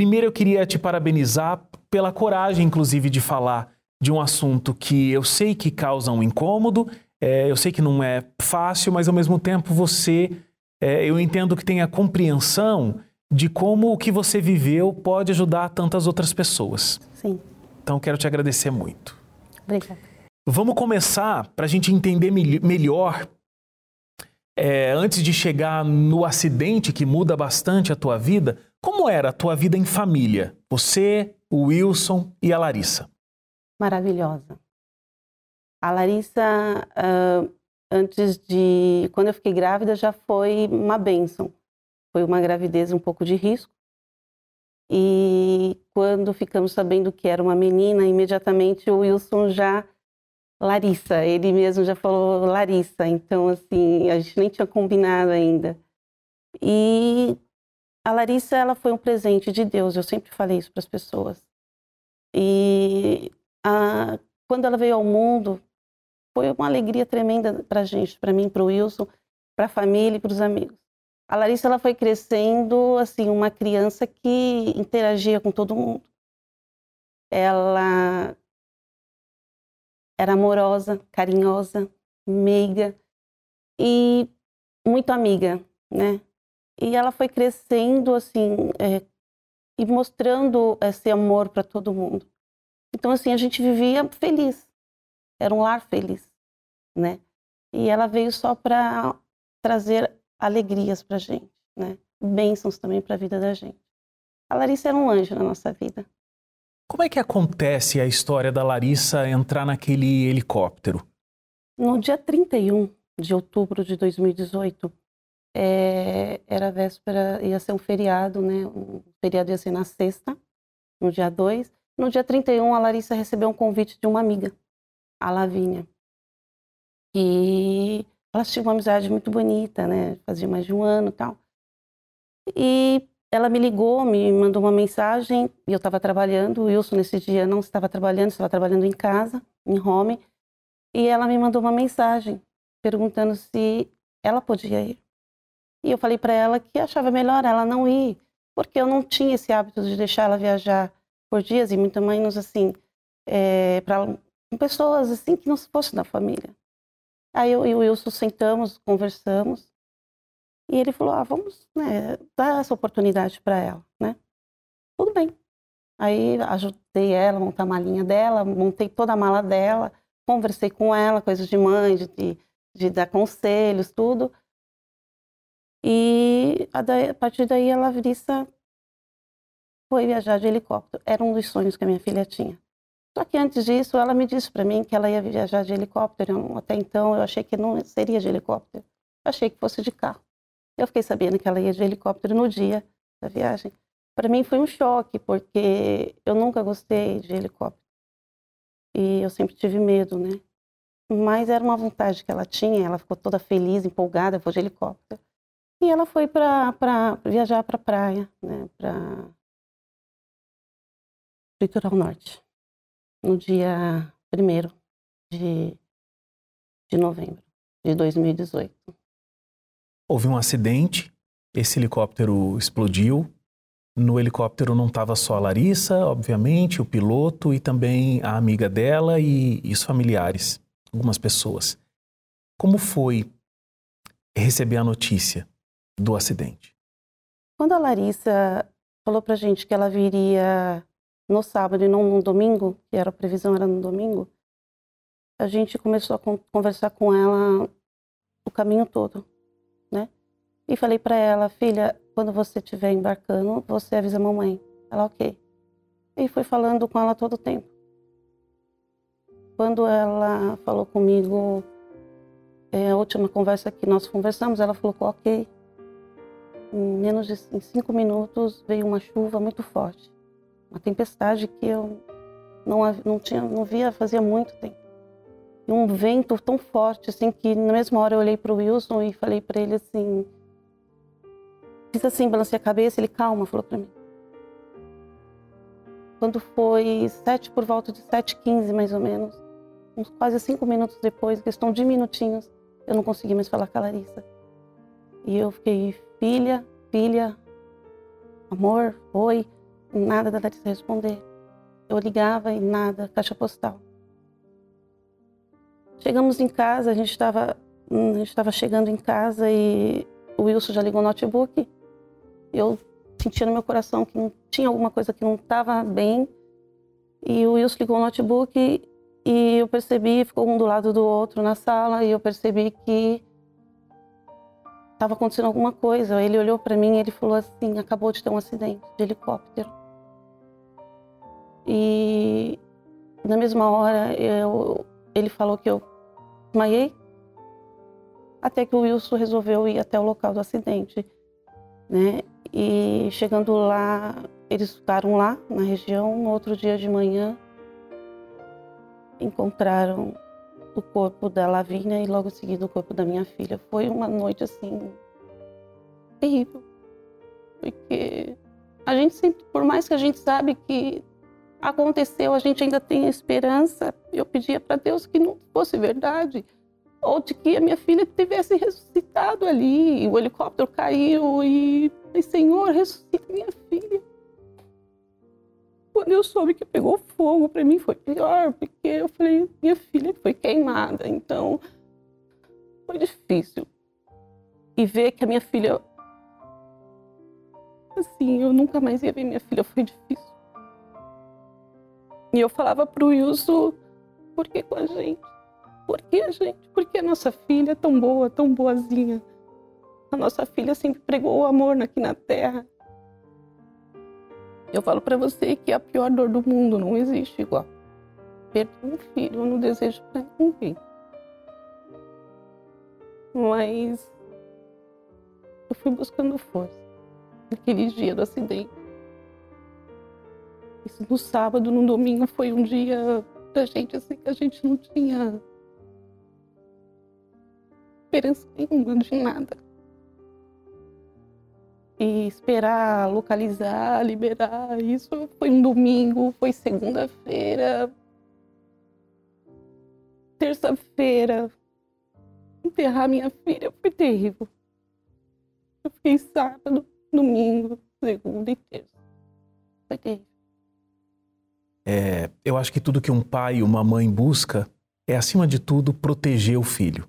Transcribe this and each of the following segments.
primeiro eu queria te parabenizar pela coragem, inclusive, de falar de um assunto que eu sei que causa um incômodo, é, eu sei que não é fácil, mas ao mesmo tempo você, é, eu entendo que tem a compreensão de como o que você viveu pode ajudar tantas outras pessoas. Sim. Então quero te agradecer muito. Obrigada. Vamos começar para a gente entender melhor. É, antes de chegar no acidente que muda bastante a tua vida, como era a tua vida em família? Você, o Wilson e a Larissa? Maravilhosa. A Larissa, uh, antes de. Quando eu fiquei grávida, já foi uma bênção. Foi uma gravidez um pouco de risco. E quando ficamos sabendo que era uma menina, imediatamente o Wilson já. Larissa, ele mesmo já falou Larissa. Então, assim, a gente nem tinha combinado ainda. E a Larissa, ela foi um presente de Deus. Eu sempre falei isso para as pessoas. E a, quando ela veio ao mundo, foi uma alegria tremenda para a gente, para mim, para o Wilson, para a família e para os amigos. A Larissa ela foi crescendo assim uma criança que interagia com todo mundo. Ela era amorosa, carinhosa, meiga e muito amiga, né? E ela foi crescendo assim é, e mostrando esse amor para todo mundo. Então assim a gente vivia feliz, era um lar feliz, né? E ela veio só para trazer alegrias para a gente, né? Bênçãos também para a vida da gente. A Larissa era um anjo na nossa vida. Como é que acontece a história da Larissa entrar naquele helicóptero? No dia 31 de outubro de 2018, é, era véspera, ia ser um feriado, né? O feriado ia ser na sexta, no dia 2. No dia 31, a Larissa recebeu um convite de uma amiga, a Lavínia. E elas tinham uma amizade muito bonita, né? Fazia mais de um ano tal. E ela me ligou, me mandou uma mensagem, e eu estava trabalhando. O Wilson, nesse dia, não estava trabalhando, estava trabalhando em casa, em home. E ela me mandou uma mensagem perguntando se ela podia ir. E eu falei para ela que achava melhor ela não ir, porque eu não tinha esse hábito de deixar ela viajar por dias, e muito menos assim, é, para pessoas assim que não fossem da família. Aí eu e o Wilson sentamos, conversamos, e ele falou: ah, vamos né, dar essa oportunidade para ela, né? Tudo bem. Aí ajudei ela a montar a malinha dela, montei toda a mala dela, conversei com ela, coisas de mãe, de, de, de dar conselhos, tudo. E a, partir daí a Lavrissa foi viajar de helicóptero. Era um dos sonhos que a minha filha tinha. Só que antes disso, ela me disse para mim que ela ia viajar de helicóptero. Até então, eu achei que não seria de helicóptero. Eu achei que fosse de carro. Eu fiquei sabendo que ela ia de helicóptero no dia da viagem. Para mim foi um choque, porque eu nunca gostei de helicóptero. E eu sempre tive medo, né? Mas era uma vontade que ela tinha, ela ficou toda feliz, empolgada, vou de helicóptero. E ela foi para viajar para a praia, né? Para Litoral Norte no dia 1 de, de novembro de 2018. Houve um acidente, esse helicóptero explodiu. No helicóptero não estava só a Larissa, obviamente, o piloto e também a amiga dela e, e os familiares, algumas pessoas. Como foi receber a notícia do acidente? Quando a Larissa falou para gente que ela viria no sábado e não no domingo, que era a previsão era no domingo, a gente começou a conversar com ela o caminho todo, né? E falei para ela, filha, quando você estiver embarcando, você avisa a mamãe. Ela, ok. E fui falando com ela todo o tempo. Quando ela falou comigo, é, a última conversa que nós conversamos, ela falou, ok. Em menos de cinco minutos veio uma chuva muito forte uma tempestade que eu não, não, tinha, não via fazia muito tempo. E um vento tão forte, assim, que na mesma hora eu olhei para o Wilson e falei para ele assim, fiz assim, balancei a cabeça, ele, calma, falou para mim. Quando foi sete, por volta de sete quinze mais ou menos, uns quase cinco minutos depois, questão de minutinhos, eu não consegui mais falar com a Larissa. E eu fiquei, filha, filha, amor, oi. nada da Larissa responder. Eu ligava e nada, caixa postal. Chegamos em casa, a gente estava estava chegando em casa e o Wilson já ligou o notebook. Eu sentia no meu coração que tinha alguma coisa que não estava bem. E o Wilson ligou o notebook e eu percebi, ficou um do lado do outro na sala e eu percebi que estava acontecendo alguma coisa. Ele olhou para mim e ele falou assim: acabou de ter um acidente de helicóptero. E na mesma hora eu, ele falou que eu desmaiei, até que o Wilson resolveu ir até o local do acidente, né? E chegando lá, eles ficaram lá na região. No outro dia de manhã, encontraram o corpo da Lavínia e logo em seguida o corpo da minha filha. Foi uma noite assim terrível, porque a gente sempre, por mais que a gente sabe que aconteceu, a gente ainda tem esperança. Eu pedia para Deus que não fosse verdade, ou de que a minha filha tivesse ressuscitado ali, o helicóptero caiu e, e Senhor, ressuscita minha filha. Quando eu soube que pegou fogo, para mim foi pior, porque eu falei, minha filha queimada, então foi difícil. E ver que a minha filha assim, eu nunca mais ia ver minha filha, foi difícil. E eu falava pro Wilson, por que com a gente? Por que a gente? Porque a nossa filha é tão boa, tão boazinha. A nossa filha sempre pregou o amor aqui na terra. Eu falo para você que a pior dor do mundo não existe igual. Perder um filho, eu não desejo para ninguém. Mas eu fui buscando força naquele dia do acidente. Isso no sábado, no domingo foi um dia da gente assim que a gente não tinha esperança nenhuma de nada. E esperar localizar, liberar, isso foi um domingo, foi segunda-feira, terça-feira. Enterrar minha filha foi terrível. Eu fiquei sábado, domingo, segunda e terça. Foi terrível. É, eu acho que tudo que um pai e uma mãe busca é, acima de tudo, proteger o filho.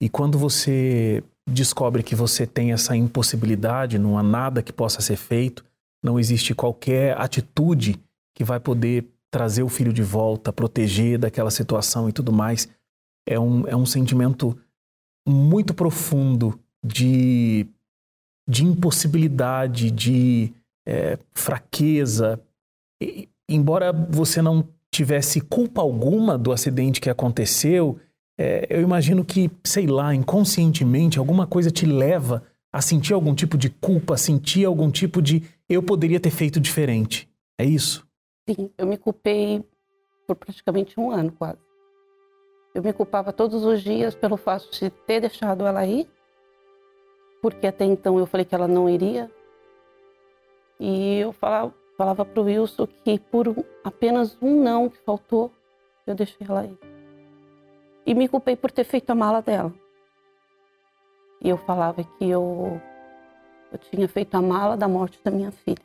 E quando você descobre que você tem essa impossibilidade, não há nada que possa ser feito, não existe qualquer atitude que vai poder trazer o filho de volta, proteger daquela situação e tudo mais, é um, é um sentimento muito profundo de, de impossibilidade, de é, fraqueza. E, embora você não tivesse culpa alguma do acidente que aconteceu, é, eu imagino que, sei lá, inconscientemente, alguma coisa te leva a sentir algum tipo de culpa, a sentir algum tipo de eu poderia ter feito diferente. É isso? Sim, eu me culpei por praticamente um ano quase. Eu me culpava todos os dias pelo fato de ter deixado ela ir, porque até então eu falei que ela não iria. E eu falava, falava para o Wilson que por apenas um não que faltou, eu deixei ela ir e me culpei por ter feito a mala dela. E eu falava que eu, eu tinha feito a mala da morte da minha filha.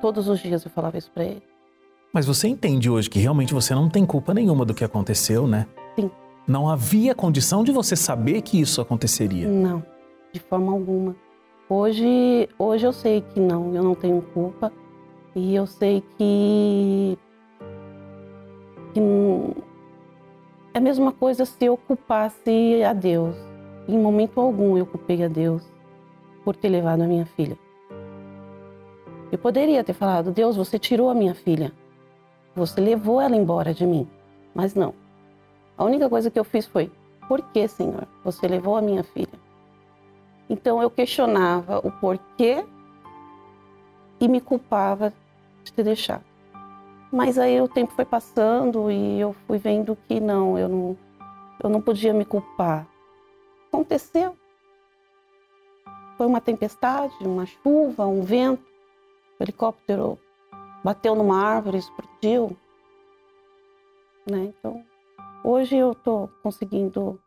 Todos os dias eu falava isso para ele. Mas você entende hoje que realmente você não tem culpa nenhuma do que aconteceu, né? Sim. Não havia condição de você saber que isso aconteceria? Não, de forma alguma. Hoje, hoje eu sei que não, eu não tenho culpa. E eu sei que, que é a mesma coisa se eu culpasse a Deus. Em momento algum eu culpei a Deus por ter levado a minha filha. Eu poderia ter falado: Deus, você tirou a minha filha. Você levou ela embora de mim. Mas não. A única coisa que eu fiz foi: Por que, Senhor, você levou a minha filha? Então eu questionava o porquê e me culpava de ter deixado. Mas aí o tempo foi passando e eu fui vendo que não, eu não, eu não podia me culpar. Aconteceu. Foi uma tempestade, uma chuva, um vento. O helicóptero bateu numa árvore, explodiu. Né? Então, hoje eu estou conseguindo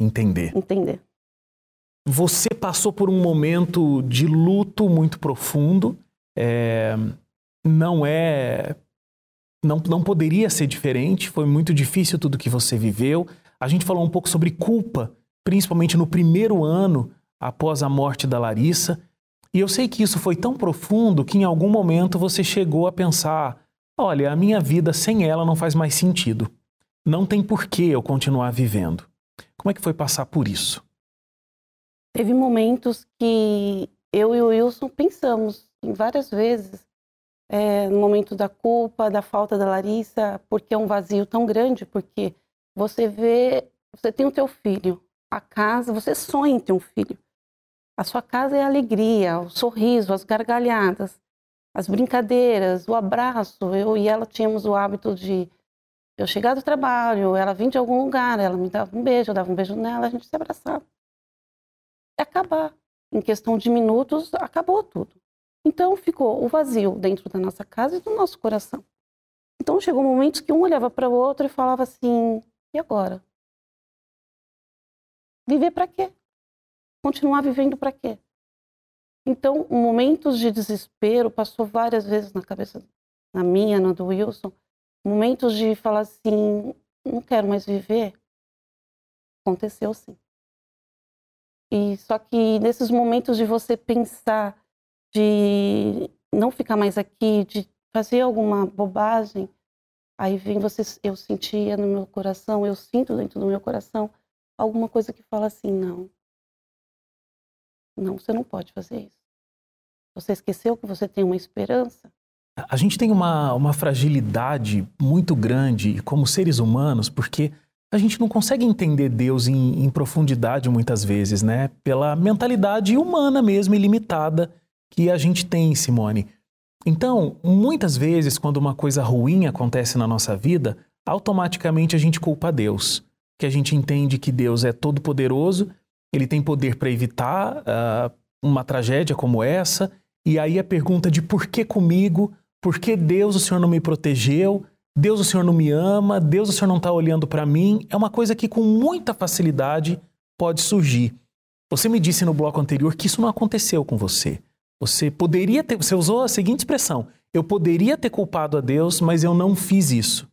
entender. entender. Você passou por um momento de luto muito profundo é, não é. Não, não poderia ser diferente, foi muito difícil tudo que você viveu. A gente falou um pouco sobre culpa, principalmente no primeiro ano após a morte da Larissa. E eu sei que isso foi tão profundo que em algum momento você chegou a pensar: olha, a minha vida sem ela não faz mais sentido. Não tem porquê eu continuar vivendo. Como é que foi passar por isso? Teve momentos que eu e o Wilson pensamos várias vezes é, no momento da culpa, da falta da Larissa, porque é um vazio tão grande, porque você vê, você tem o teu filho, a casa, você sonha em ter um filho. A sua casa é a alegria, o sorriso, as gargalhadas, as brincadeiras, o abraço. Eu e ela tínhamos o hábito de eu chegar do trabalho, ela vinha de algum lugar, ela me dava um beijo, eu dava um beijo nela, a gente se abraçava. É acabar. Em questão de minutos, acabou tudo. Então ficou o vazio dentro da nossa casa e do nosso coração. Então chegou momentos que um olhava para o outro e falava assim: e agora? Viver para quê? Continuar vivendo para quê? Então, momentos de desespero passou várias vezes na cabeça, na minha, na do Wilson, momentos de falar assim: não quero mais viver. Aconteceu sim. E só que nesses momentos de você pensar de não ficar mais aqui, de fazer alguma bobagem, aí vem você, eu sentia no meu coração, eu sinto dentro do meu coração alguma coisa que fala assim, não, não, você não pode fazer isso. Você esqueceu que você tem uma esperança? A gente tem uma, uma fragilidade muito grande como seres humanos, porque a gente não consegue entender Deus em, em profundidade muitas vezes, né? Pela mentalidade humana mesmo, ilimitada que a gente tem, Simone. Então, muitas vezes, quando uma coisa ruim acontece na nossa vida, automaticamente a gente culpa Deus. Que a gente entende que Deus é todo-poderoso, ele tem poder para evitar uh, uma tragédia como essa. E aí a pergunta de por que comigo? Por que Deus, o Senhor não me protegeu? Deus, o Senhor não me ama? Deus, o Senhor não está olhando para mim? É uma coisa que com muita facilidade pode surgir. Você me disse no bloco anterior que isso não aconteceu com você. Você poderia ter, você usou a seguinte expressão: eu poderia ter culpado a Deus, mas eu não fiz isso.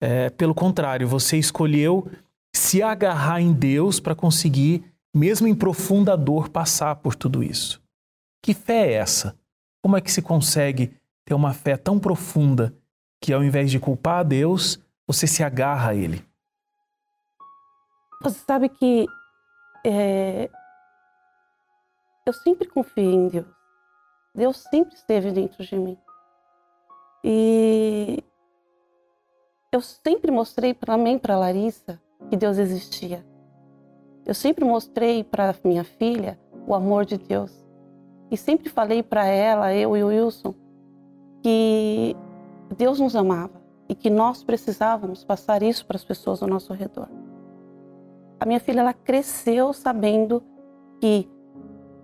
É, pelo contrário, você escolheu se agarrar em Deus para conseguir, mesmo em profunda dor, passar por tudo isso. Que fé é essa? Como é que se consegue ter uma fé tão profunda que, ao invés de culpar a Deus, você se agarra a Ele? Você sabe que é, eu sempre confiei em Deus. Deus sempre esteve dentro de mim. E eu sempre mostrei para mim, para Larissa, que Deus existia. Eu sempre mostrei para minha filha o amor de Deus. E sempre falei para ela, eu e o Wilson, que Deus nos amava e que nós precisávamos passar isso para as pessoas ao nosso redor. A minha filha ela cresceu sabendo que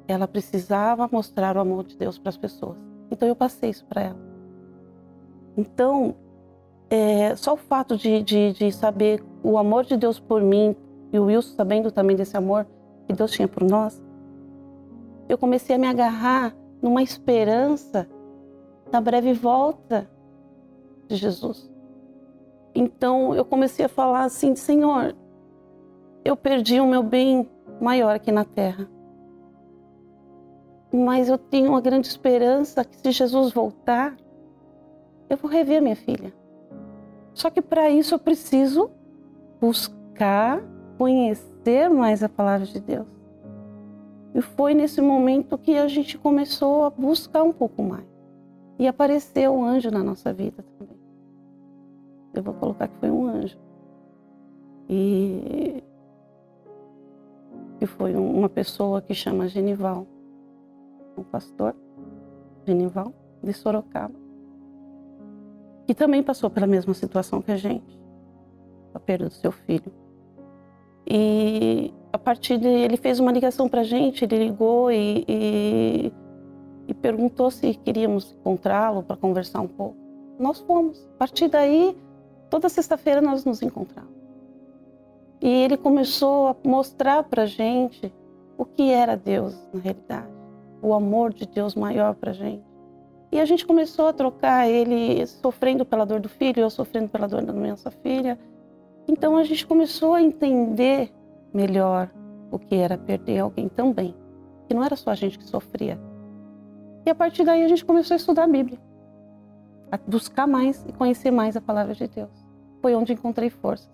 ela precisava mostrar o amor de Deus para as pessoas. Então eu passei isso para ela. Então, é, só o fato de, de, de, saber o amor de Deus por mim e o Wilson sabendo também desse amor que Deus tinha por nós, eu comecei a me agarrar numa esperança da breve volta de Jesus. Então eu comecei a falar assim: Senhor, eu perdi o meu bem maior aqui na terra mas eu tenho uma grande esperança que se Jesus voltar, eu vou rever minha filha. Só que para isso eu preciso buscar, conhecer mais a palavra de Deus. E foi nesse momento que a gente começou a buscar um pouco mais. E apareceu um anjo na nossa vida também. Eu vou colocar que foi um anjo. E, e foi uma pessoa que chama Genival um pastor, Genival, de Sorocaba, que também passou pela mesma situação que a gente, a perda do seu filho. E a partir de ele fez uma ligação para a gente, ele ligou e, e, e perguntou se queríamos encontrá-lo para conversar um pouco. Nós fomos. A partir daí, toda sexta-feira nós nos encontramos. E ele começou a mostrar para a gente o que era Deus na realidade o amor de Deus maior para a gente. E a gente começou a trocar, ele sofrendo pela dor do filho, eu sofrendo pela dor da nossa filha. Então a gente começou a entender melhor o que era perder alguém também. Que não era só a gente que sofria. E a partir daí a gente começou a estudar a Bíblia. A buscar mais e conhecer mais a palavra de Deus. Foi onde encontrei força.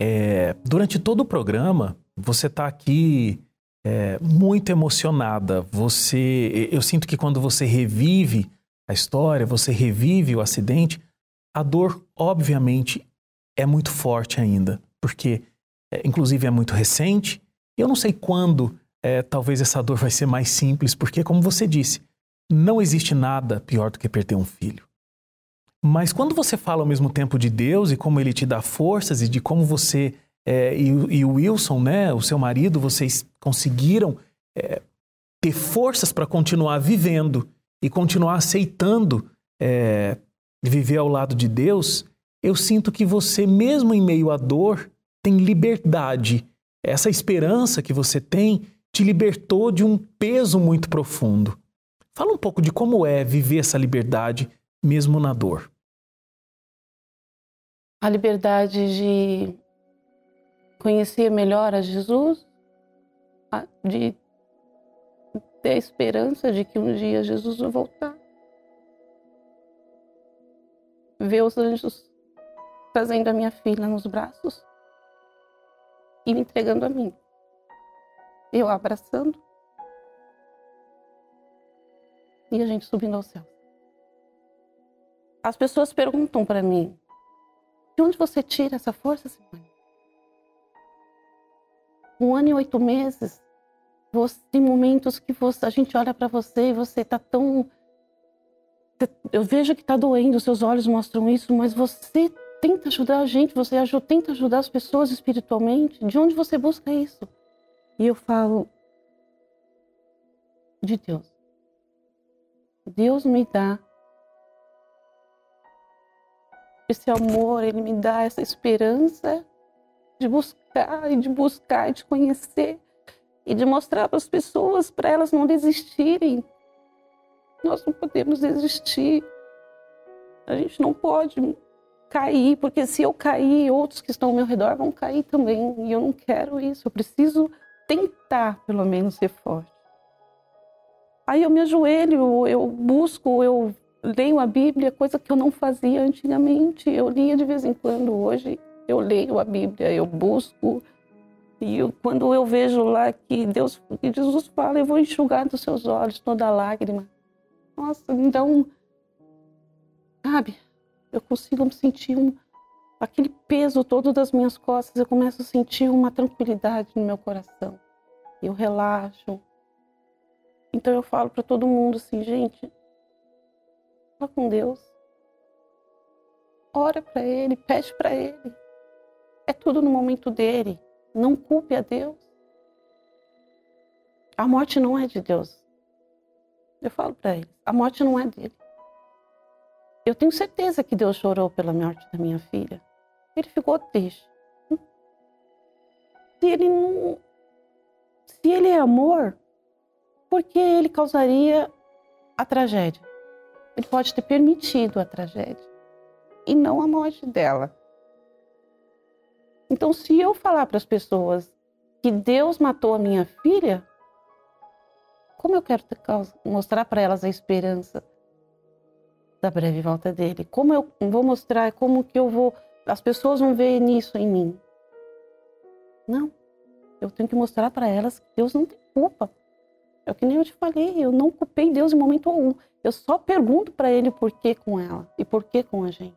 É, durante todo o programa, você está aqui é, muito emocionada. Você, eu sinto que quando você revive a história, você revive o acidente, a dor, obviamente, é muito forte ainda, porque, é, inclusive, é muito recente. Eu não sei quando, é, talvez essa dor vai ser mais simples, porque, como você disse, não existe nada pior do que perder um filho. Mas quando você fala ao mesmo tempo de Deus e como Ele te dá forças e de como você é, e, e, o Wilson, né, o seu marido, vocês conseguiram é, ter forças para continuar vivendo e continuar aceitando é, viver ao lado de Deus, eu sinto que você, mesmo em meio à dor, tem liberdade. Essa esperança que você tem te libertou de um peso muito profundo. Fala um pouco de como é viver essa liberdade mesmo na dor. A liberdade de conhecer melhor a Jesus, de ter a esperança de que um dia Jesus vai voltar. Ver os anjos trazendo a minha filha nos braços e me entregando a mim. Eu abraçando e a gente subindo ao céu. As pessoas perguntam para mim: de onde você tira essa força, Simone? um ano e oito meses, você, tem momentos que você, a gente olha para você e você está tão. Eu vejo que está doendo, seus olhos mostram isso, mas você tenta ajudar a gente, você ajuda, tenta ajudar as pessoas espiritualmente. De onde você busca isso? E eu falo de Deus. Deus me dá esse amor, Ele me dá essa esperança de buscar e de buscar e de conhecer e de mostrar para as pessoas para elas não desistirem. Nós não podemos desistir. A gente não pode cair, porque se eu cair, outros que estão ao meu redor vão cair também. E eu não quero isso. Eu preciso tentar, pelo menos, ser forte. Aí eu me ajoelho, eu busco, eu leio a Bíblia, coisa que eu não fazia antigamente. Eu lia de vez em quando, hoje eu leio a Bíblia, eu busco. E eu, quando eu vejo lá que Deus, que Jesus fala, eu vou enxugar dos seus olhos toda lágrima. Nossa, então, sabe, eu consigo sentir um, aquele peso todo das minhas costas, eu começo a sentir uma tranquilidade no meu coração. Eu relaxo. Então eu falo para todo mundo assim, gente, fala com Deus. Ora para Ele, pede para Ele. É tudo no momento dele. Não culpe a Deus. A morte não é de Deus. Eu falo para eles: a morte não é dele. Eu tenho certeza que Deus chorou pela morte da minha filha. Ele ficou triste. Se ele não. Se ele é amor, por que ele causaria a tragédia? Ele pode ter permitido a tragédia e não a morte dela. Então, se eu falar para as pessoas que Deus matou a minha filha, como eu quero mostrar para elas a esperança da breve volta dele? Como eu vou mostrar, como que eu vou, as pessoas vão ver nisso em mim? Não. Eu tenho que mostrar para elas que Deus não tem culpa. É o que nem eu te falei, eu não culpei Deus em momento algum. Eu só pergunto para ele por que com ela e por que com a gente.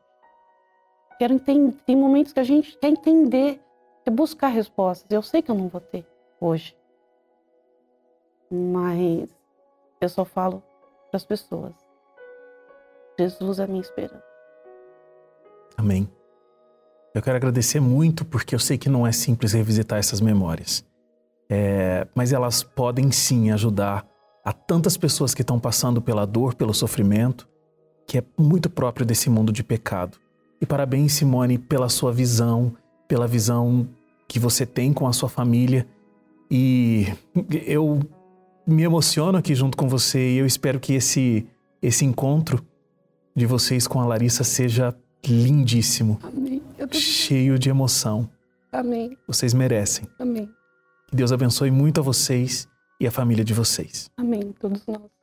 Quero entender. Tem momentos que a gente quer entender, quer buscar respostas. Eu sei que eu não vou ter hoje. Mas eu só falo para as pessoas. Jesus é a minha esperança. Amém. Eu quero agradecer muito porque eu sei que não é simples revisitar essas memórias. É, mas elas podem sim ajudar a tantas pessoas que estão passando pela dor, pelo sofrimento, que é muito próprio desse mundo de pecado. E parabéns, Simone, pela sua visão, pela visão que você tem com a sua família. E eu me emociono aqui junto com você e eu espero que esse esse encontro de vocês com a Larissa seja lindíssimo. Amém. Cheio de emoção. Amém. Vocês merecem. Amém. Que Deus abençoe muito a vocês e a família de vocês. Amém. Todos nós.